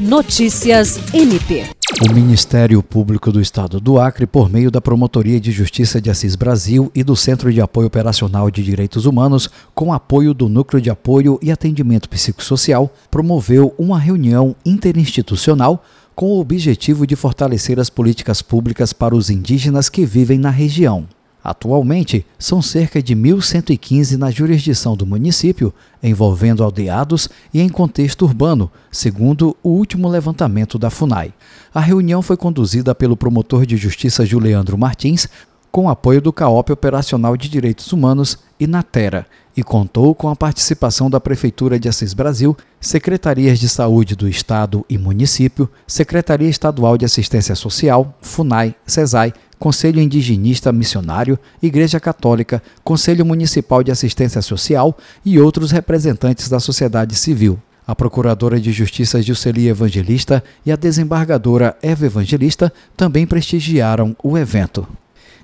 Notícias MP. O Ministério Público do Estado do Acre, por meio da Promotoria de Justiça de Assis Brasil e do Centro de Apoio Operacional de Direitos Humanos, com apoio do Núcleo de Apoio e Atendimento Psicossocial, promoveu uma reunião interinstitucional com o objetivo de fortalecer as políticas públicas para os indígenas que vivem na região. Atualmente, são cerca de 1.115 na jurisdição do município, envolvendo aldeados e em contexto urbano, segundo o último levantamento da FUNAI. A reunião foi conduzida pelo promotor de justiça Juliandro Martins, com apoio do CAOP Operacional de Direitos Humanos e Natera, e contou com a participação da Prefeitura de Assis Brasil, Secretarias de Saúde do Estado e Município, Secretaria Estadual de Assistência Social, FUNAI, CESAI, Conselho Indigenista Missionário, Igreja Católica, Conselho Municipal de Assistência Social e outros representantes da sociedade civil. A Procuradora de Justiça Juscelia Evangelista e a desembargadora Eva Evangelista também prestigiaram o evento.